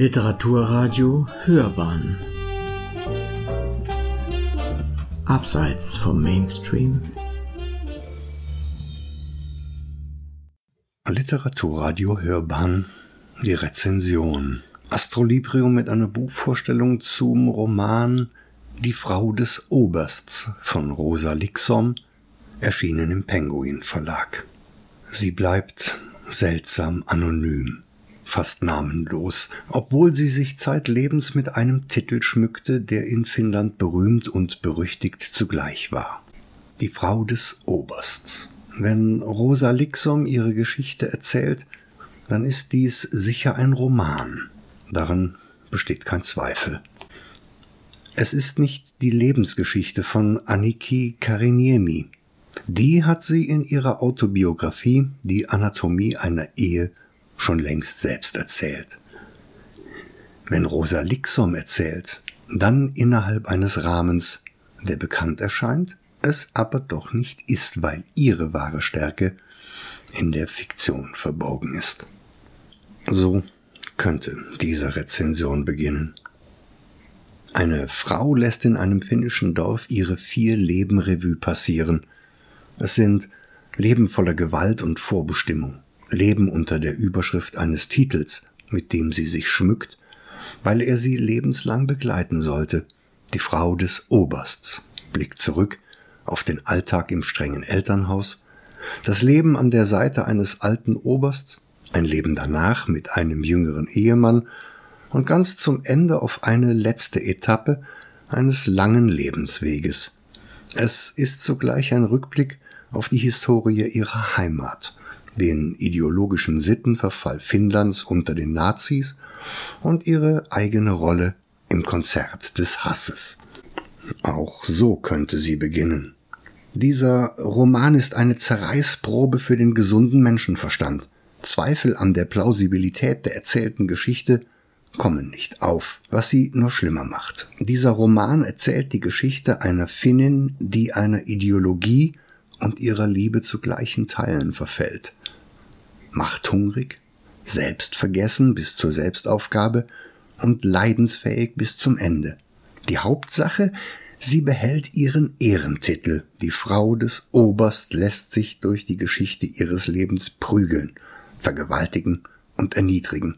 Literaturradio Hörbahn. Abseits vom Mainstream. Literaturradio Hörbahn. Die Rezension. Astrolibrium mit einer Buchvorstellung zum Roman Die Frau des Obersts von Rosa Lixom, erschienen im Penguin Verlag. Sie bleibt seltsam anonym fast namenlos, obwohl sie sich zeitlebens mit einem Titel schmückte, der in Finnland berühmt und berüchtigt zugleich war. Die Frau des Obersts. Wenn Rosa Lixom ihre Geschichte erzählt, dann ist dies sicher ein Roman. Daran besteht kein Zweifel. Es ist nicht die Lebensgeschichte von Anniki Kariniemi. Die hat sie in ihrer Autobiografie Die Anatomie einer Ehe schon längst selbst erzählt. Wenn Rosa Lixom erzählt, dann innerhalb eines Rahmens, der bekannt erscheint, es aber doch nicht ist, weil ihre wahre Stärke in der Fiktion verborgen ist. So könnte diese Rezension beginnen. Eine Frau lässt in einem finnischen Dorf ihre vier Leben Revue passieren. Es sind Leben voller Gewalt und Vorbestimmung, leben unter der Überschrift eines Titels, mit dem sie sich schmückt, weil er sie lebenslang begleiten sollte, die Frau des Obersts, blickt zurück auf den Alltag im strengen Elternhaus, das Leben an der Seite eines alten Obersts, ein Leben danach mit einem jüngeren Ehemann und ganz zum Ende auf eine letzte Etappe eines langen Lebensweges. Es ist zugleich ein Rückblick auf die Historie ihrer Heimat, den ideologischen Sittenverfall Finnlands unter den Nazis und ihre eigene Rolle im Konzert des Hasses. Auch so könnte sie beginnen. Dieser Roman ist eine Zerreißprobe für den gesunden Menschenverstand. Zweifel an der Plausibilität der erzählten Geschichte kommen nicht auf, was sie nur schlimmer macht. Dieser Roman erzählt die Geschichte einer Finnin, die einer Ideologie und ihrer Liebe zu gleichen Teilen verfällt machthungrig, selbstvergessen bis zur Selbstaufgabe und leidensfähig bis zum Ende. Die Hauptsache, sie behält ihren Ehrentitel. Die Frau des Oberst lässt sich durch die Geschichte ihres Lebens prügeln, vergewaltigen und erniedrigen.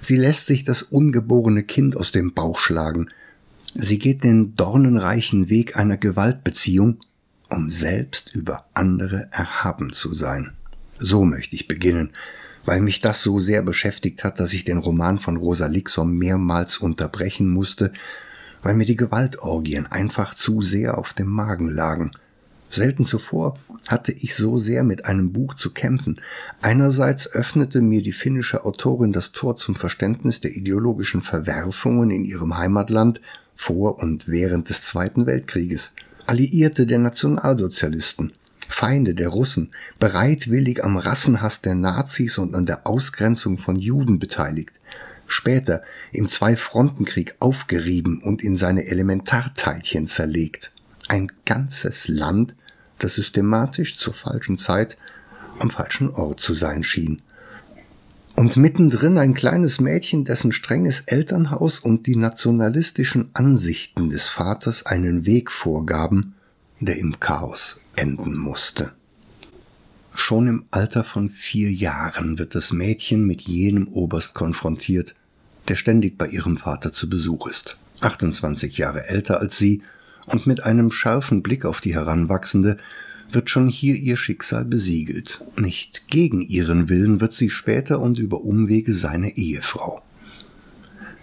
Sie lässt sich das ungeborene Kind aus dem Bauch schlagen. Sie geht den dornenreichen Weg einer Gewaltbeziehung, um selbst über andere erhaben zu sein. So möchte ich beginnen, weil mich das so sehr beschäftigt hat, dass ich den Roman von Rosa Lixom mehrmals unterbrechen musste, weil mir die Gewaltorgien einfach zu sehr auf dem Magen lagen. Selten zuvor hatte ich so sehr mit einem Buch zu kämpfen. Einerseits öffnete mir die finnische Autorin das Tor zum Verständnis der ideologischen Verwerfungen in ihrem Heimatland vor und während des Zweiten Weltkrieges. Alliierte der Nationalsozialisten, Feinde der Russen, bereitwillig am Rassenhass der Nazis und an der Ausgrenzung von Juden beteiligt, später im Zwei-Fronten-Krieg aufgerieben und in seine Elementarteilchen zerlegt. Ein ganzes Land, das systematisch zur falschen Zeit am falschen Ort zu sein schien. Und mittendrin ein kleines Mädchen, dessen strenges Elternhaus und die nationalistischen Ansichten des Vaters einen Weg vorgaben, der im Chaos enden musste. Schon im Alter von vier Jahren wird das Mädchen mit jenem Oberst konfrontiert, der ständig bei ihrem Vater zu Besuch ist. 28 Jahre älter als sie und mit einem scharfen Blick auf die Heranwachsende wird schon hier ihr Schicksal besiegelt. Nicht gegen ihren Willen wird sie später und über Umwege seine Ehefrau.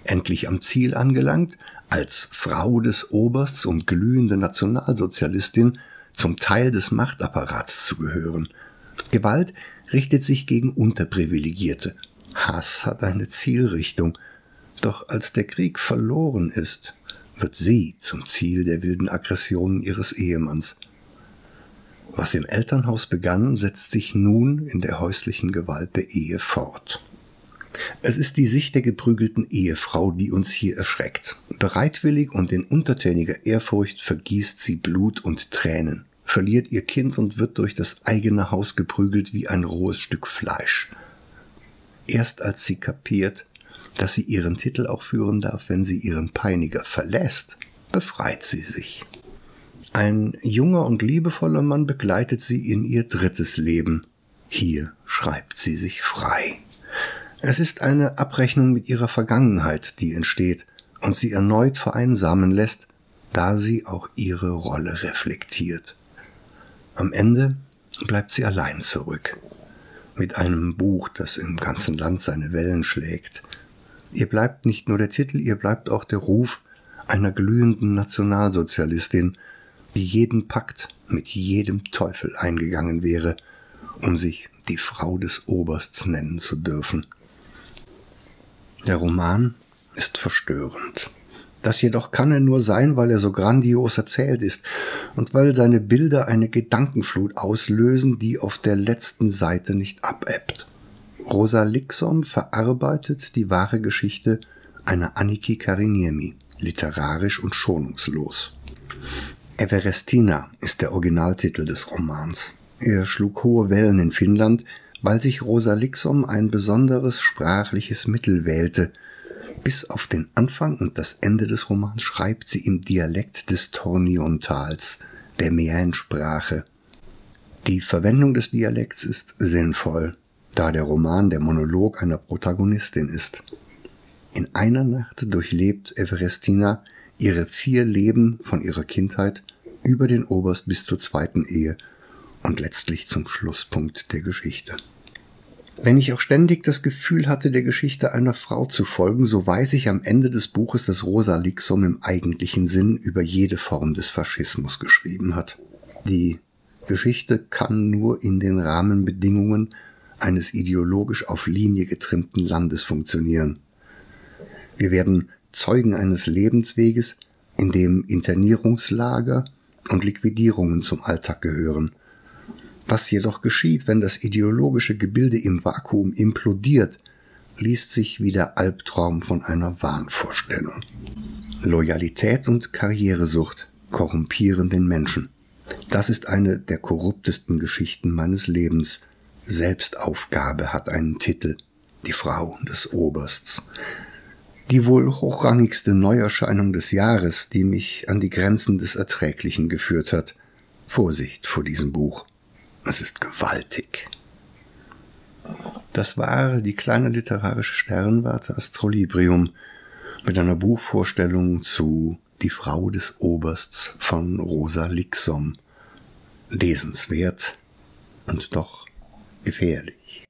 Endlich am Ziel angelangt, als Frau des Obersts und glühende Nationalsozialistin zum Teil des Machtapparats zu gehören. Gewalt richtet sich gegen Unterprivilegierte. Hass hat eine Zielrichtung. Doch als der Krieg verloren ist, wird sie zum Ziel der wilden Aggressionen ihres Ehemanns. Was im Elternhaus begann, setzt sich nun in der häuslichen Gewalt der Ehe fort. Es ist die Sicht der geprügelten Ehefrau, die uns hier erschreckt. Bereitwillig und in untertäniger Ehrfurcht vergießt sie Blut und Tränen verliert ihr Kind und wird durch das eigene Haus geprügelt wie ein rohes Stück Fleisch. Erst als sie kapiert, dass sie ihren Titel auch führen darf, wenn sie ihren Peiniger verlässt, befreit sie sich. Ein junger und liebevoller Mann begleitet sie in ihr drittes Leben. Hier schreibt sie sich frei. Es ist eine Abrechnung mit ihrer Vergangenheit, die entsteht und sie erneut vereinsamen lässt, da sie auch ihre Rolle reflektiert. Am Ende bleibt sie allein zurück, mit einem Buch, das im ganzen Land seine Wellen schlägt. Ihr bleibt nicht nur der Titel, ihr bleibt auch der Ruf einer glühenden Nationalsozialistin, die jeden Pakt mit jedem Teufel eingegangen wäre, um sich die Frau des Obersts nennen zu dürfen. Der Roman ist verstörend. Das jedoch kann er nur sein, weil er so grandios erzählt ist und weil seine Bilder eine Gedankenflut auslösen, die auf der letzten Seite nicht abebbt. Rosa Lixom verarbeitet die wahre Geschichte einer Anniki Kariniemi, literarisch und schonungslos. Everestina ist der Originaltitel des Romans. Er schlug hohe Wellen in Finnland, weil sich Rosa Lixom ein besonderes sprachliches Mittel wählte – bis auf den Anfang und das Ende des Romans schreibt sie im Dialekt des Torniontals, der Mährensprache. Die Verwendung des Dialekts ist sinnvoll, da der Roman der Monolog einer Protagonistin ist. In einer Nacht durchlebt Everestina ihre vier Leben von ihrer Kindheit über den Oberst bis zur zweiten Ehe und letztlich zum Schlusspunkt der Geschichte. Wenn ich auch ständig das Gefühl hatte, der Geschichte einer Frau zu folgen, so weiß ich am Ende des Buches, dass Rosa Lixum im eigentlichen Sinn über jede Form des Faschismus geschrieben hat. Die Geschichte kann nur in den Rahmenbedingungen eines ideologisch auf Linie getrimmten Landes funktionieren. Wir werden Zeugen eines Lebensweges, in dem Internierungslager und Liquidierungen zum Alltag gehören, was jedoch geschieht, wenn das ideologische Gebilde im Vakuum implodiert, liest sich wie der Albtraum von einer Wahnvorstellung. Loyalität und Karrieresucht korrumpieren den Menschen. Das ist eine der korruptesten Geschichten meines Lebens. Selbstaufgabe hat einen Titel. Die Frau des Obersts. Die wohl hochrangigste Neuerscheinung des Jahres, die mich an die Grenzen des Erträglichen geführt hat. Vorsicht vor diesem Buch. Es ist gewaltig. Das war die kleine literarische Sternwarte Astrolibrium mit einer Buchvorstellung zu Die Frau des Obersts von Rosa Lixom. Lesenswert und doch gefährlich.